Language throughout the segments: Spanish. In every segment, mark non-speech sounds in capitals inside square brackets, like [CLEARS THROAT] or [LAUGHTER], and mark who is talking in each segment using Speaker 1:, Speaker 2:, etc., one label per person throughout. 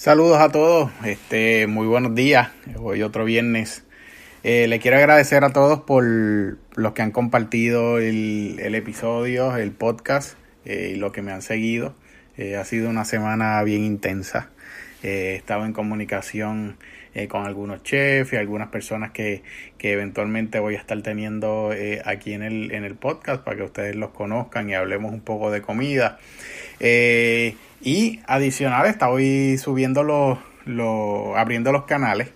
Speaker 1: Saludos a todos, este, muy buenos días. Hoy otro viernes. Eh, le quiero agradecer a todos por los que han compartido el, episodio, el podcast eh, y los que me han seguido. Eh, ha sido una semana bien intensa. he estado en comunicación con algunos chefs y algunas personas que, que, eventualmente voy a estar teniendo aquí en el, en el podcast para que ustedes los conozcan y hablemos un poco de comida. Y adicional, estoy subiendo los, los abriendo los canales.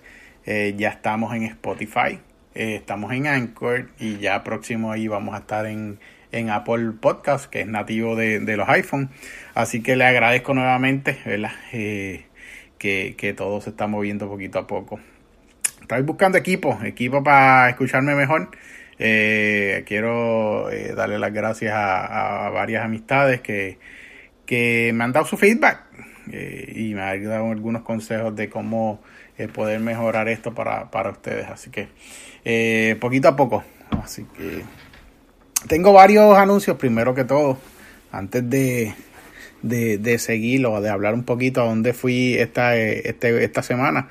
Speaker 1: Eh, ya estamos en Spotify, eh, estamos en Anchor y ya próximo ahí vamos a estar en, en Apple Podcast, que es nativo de, los iPhone. Así que le agradezco nuevamente, ¿verdad? Eh, que, que todo se está moviendo poquito a poco. Estoy buscando equipo, equipo para escucharme mejor. quiero darle las gracias a varias amistades que que me han dado su feedback eh, y me han dado algunos consejos de cómo eh, poder mejorar esto para, para ustedes. Así que eh, poquito a poco. Así que tengo varios anuncios, primero que todo, antes de, de, de seguir o de hablar un poquito a dónde fui esta, este, esta semana.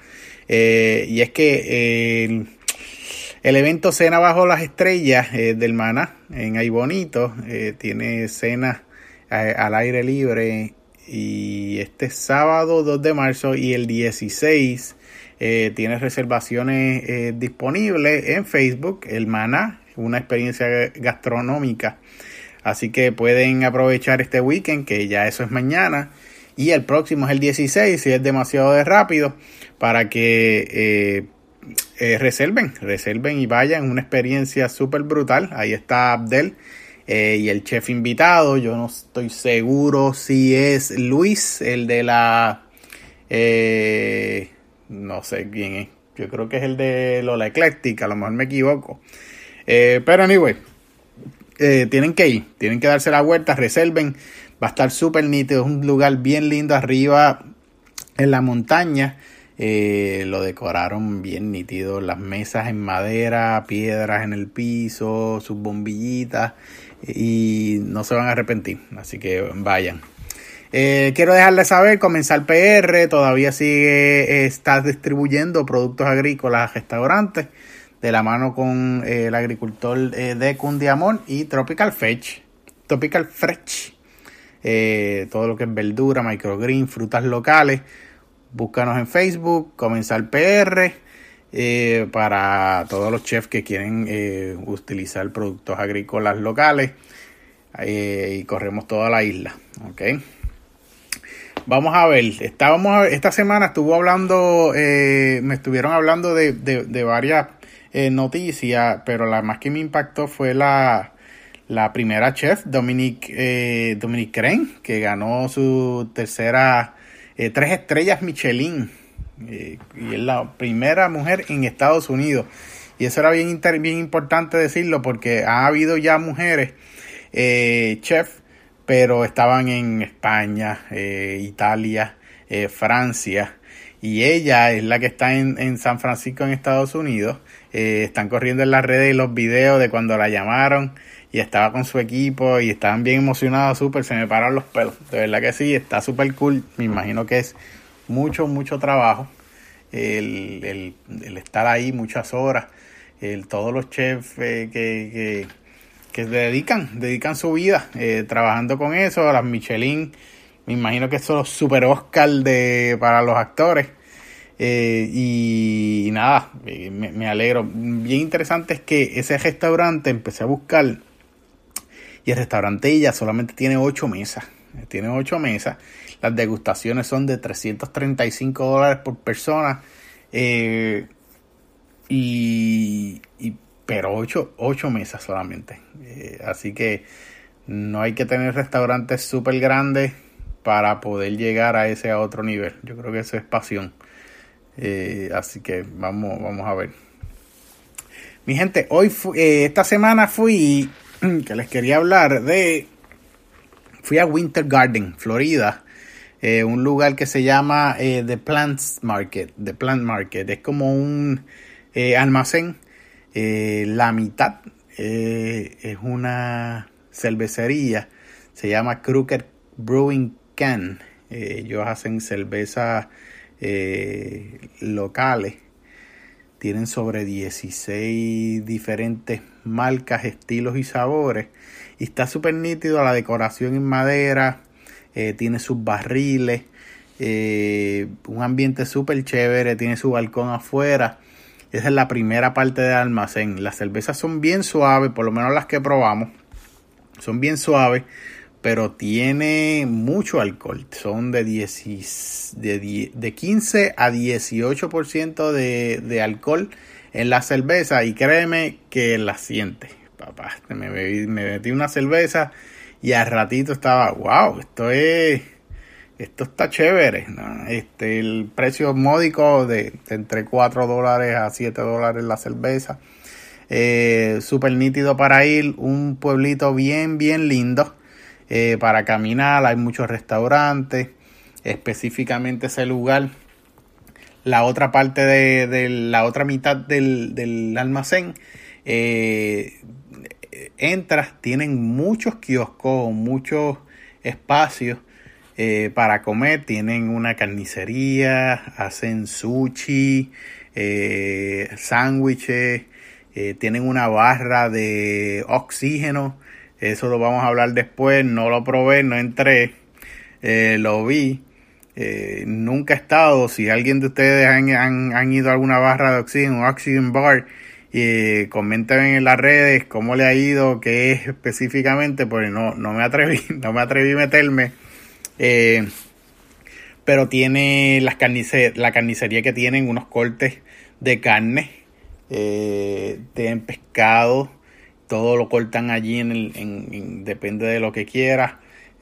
Speaker 1: y es que el, evento Cena Bajo las Estrellas del Mana en Ay Bonito tiene cena al aire libre y este sábado 2 de marzo y el 16 eh, tiene reservaciones eh, disponibles en Facebook, el Maná, una experiencia gastronómica. Así que pueden aprovechar este weekend, que ya eso es mañana. Y el próximo es el 16, si es demasiado de rápido, para que eh, reserven, reserven y vayan. Una experiencia súper brutal. Ahí está Abdel eh, y el chef invitado, yo no estoy seguro si es Luis, el de la... Eh, no sé quién es. Yo creo que es el de Lola Ecléctica, a lo mejor me equivoco. Eh, pero anyway, tienen que ir, tienen que darse la vuelta, reserven. Va a estar súper nítido, es un lugar bien lindo arriba en la montaña. lo decoraron bien nítido, las mesas en madera, piedras en el piso, sus bombillitas y no se van a arrepentir, así que vayan. Eh, quiero dejarles saber, Comenzar PR todavía sigue, está distribuyendo productos agrícolas a restaurantes de la mano con eh, el agricultor eh, de Cundiamón y Tropical Fetch, Tropical Fresh, todo lo que es verdura, microgreen, frutas locales. Búscanos en Facebook, Comenzar PR eh, para todos los chefs que quieren eh, utilizar productos agrícolas locales eh, y corremos toda la isla. Okay. Vamos a ver, estábamos esta semana estuvo hablando, me estuvieron hablando de, de, varias noticias, pero la más que me impactó fue la, la primera chef, Dominique, Dominique Crane, que ganó su tercera tres estrellas Michelin eh, y es la primera mujer en Estados Unidos. Y eso era bien, bien importante decirlo porque ha habido ya mujeres eh, chef, pero estaban en España, eh, Italia, Francia. Y ella es la que está en, en San Francisco, en Estados Unidos. Están corriendo en las redes los videos de cuando la llamaron y estaba con su equipo y estaban bien emocionados, súper, se me paran los pelos. De verdad que sí, está súper cool. Me imagino que es mucho, mucho trabajo. El, estar ahí muchas horas. El, todos los chefs eh, que, que, dedican, dedican su vida eh, trabajando con eso. Las Michelin, me imagino que son los super Oscar de, para los actores. Eh, y, nada, me, me, alegro. Bien interesante es que ese restaurante empecé a buscar y el restaurante ya solamente tiene ocho mesas. Tiene ocho mesas las degustaciones son de 335 dólares por persona. Eh, y, pero 8, mesas solamente. Eh, así que no hay que tener restaurantes súper grandes para poder llegar a ese otro nivel. Yo creo que eso es pasión. Eh, así que vamos, vamos a ver. Mi gente, hoy esta semana fui, [CLEARS THROAT] que les quería hablar de, fui a Winter Garden, Florida, eh, un lugar que se llama eh, The Plants Market. The Plant Market es como un eh, almacén. la mitad es una cervecería. Se llama Crooked Brewing Can. ellos hacen cerveza eh, locales. Tienen sobre 16 diferentes marcas, estilos y sabores. Y está súper nítido la decoración en madera. Eh, tiene sus barriles. Eh, un ambiente súper chévere. Tiene su balcón afuera. Esa es la primera parte del almacén. Las cervezas son bien suaves, por lo menos las que probamos. Son bien suaves pero tiene mucho alcohol. Son de, 10, de, de 15 a 18% de, de alcohol en la cerveza y créeme que la siente. Papá, me, me metí una cerveza y al ratito estaba, wow, esto es, esto está chévere. Este, el precio módico de, entre 4 dólares a 7 dólares la cerveza. Eh, Súper nítido para ir, un pueblito bien, bien lindo. Eh, para caminar, hay muchos restaurantes, específicamente ese lugar. La otra parte de, la otra mitad del, almacén, eh, entras, tienen muchos kioscos, muchos espacios eh, para comer, tienen una carnicería, hacen sushi, sándwiches, tienen una barra de oxígeno eso lo vamos a hablar después. No lo probé, no entré. Eh, lo vi. Eh, nunca he estado. Si alguien de ustedes han, ido a alguna barra de oxígeno, Oxygen Bar, eh, comenten en las redes cómo le ha ido, qué es específicamente, porque no, no me atreví, [LAUGHS] no me atreví a meterme. Eh, pero tiene las la carnicería que tienen unos cortes de carne, tienen pescado, todo lo cortan allí en el, en, depende de lo que quieras,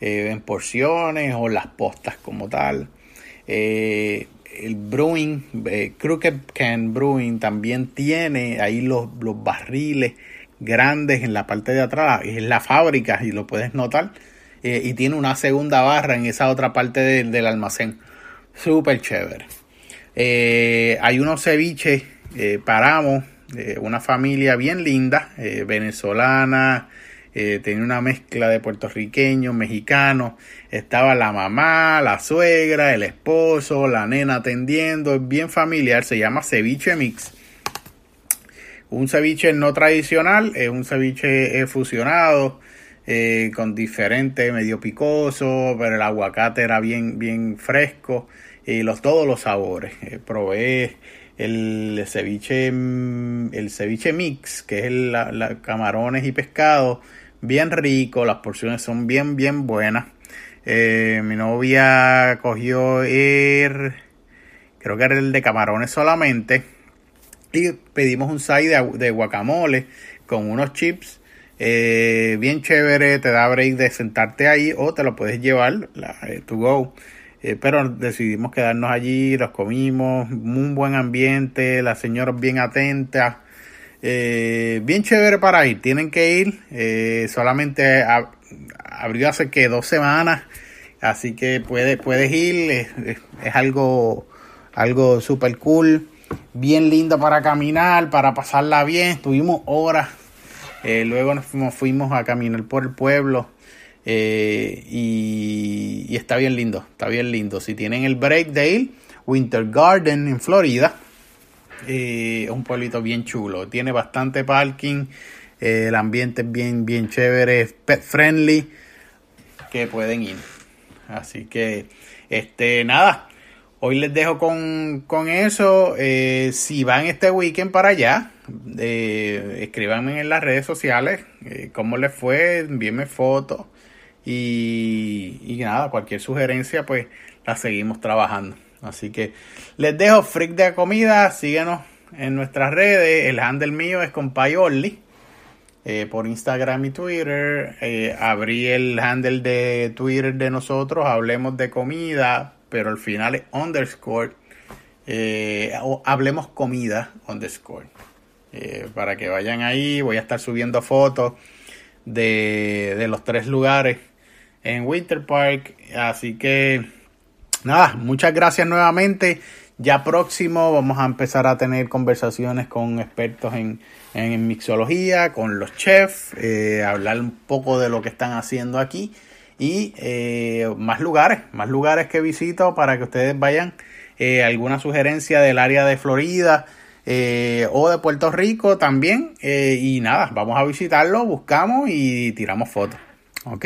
Speaker 1: eh, en porciones o las postas como tal. Eh, el brewing, eh, Crooked Can Brewing también tiene ahí los, los, barriles grandes en la parte de atrás, es la fábrica y lo puedes notar. y tiene una segunda barra en esa otra parte del almacén. Súper chévere. hay unos ceviches, paramos una familia bien linda, eh, venezolana, eh, tenía una mezcla de puertorriqueños, mexicanos, estaba la mamá, la suegra, el esposo, la nena atendiendo, es bien familiar, se llama ceviche mix. Un ceviche no tradicional, es un ceviche eh, fusionado, con diferente, medio picoso, pero el aguacate era bien, bien fresco, y los, todos los sabores. probé el ceviche, mm, el ceviche mix, que es el, la, camarones y pescado, bien rico, las porciones son bien, bien buenas. Eh, mi novia cogió el, creo que era el de camarones solamente, y pedimos un side de, guacamole con unos chips. Eh, bien chévere, te da break de sentarte ahí o te lo puedes llevar la, eh, to go. Eh, pero decidimos quedarnos allí, los comimos, un buen ambiente, las señoras bien atentas, eh, bien chévere para ir, tienen que ir, eh, solamente abrió hace que dos semanas, así que puedes, puedes ir, es, algo, algo super cool, bien lindo para caminar, para pasarla bien, estuvimos horas, luego nos fuimos, fuimos a caminar por el pueblo, eh, y, está bien lindo, está bien lindo. Si tienen el Breakdale, Winter Garden en Florida, eh, es un pueblito bien chulo. Tiene bastante parking, eh, el ambiente es bien, bien chévere, pet friendly, que pueden ir. Así que, este, nada, hoy les dejo con, con eso. si van este weekend para allá, escríbanme en las redes sociales cómo les fue, envíenme fotos y, nada, cualquier sugerencia, pues la seguimos trabajando. Así que les dejo Freak de Comida. Síguenos en nuestras redes. El handle mío es Compayoli. Eh, por Instagram y Twitter. Eh, abrí el handle de Twitter de nosotros. Hablemos de comida. Pero al final es underscore. Eh, o hablemos comida underscore. Eh, para que vayan ahí. Voy a estar subiendo fotos de, de los tres lugares en Winter Park. Así que nada, muchas gracias nuevamente. Ya próximo vamos a empezar a tener conversaciones con expertos en, en mixología, con los chefs, eh, hablar un poco de lo que están haciendo aquí y eh, más lugares, más lugares que visito para que ustedes vayan eh, alguna sugerencia del área de Florida o de Puerto Rico también. Y nada, vamos a visitarlo, buscamos y tiramos fotos. ¿Ok?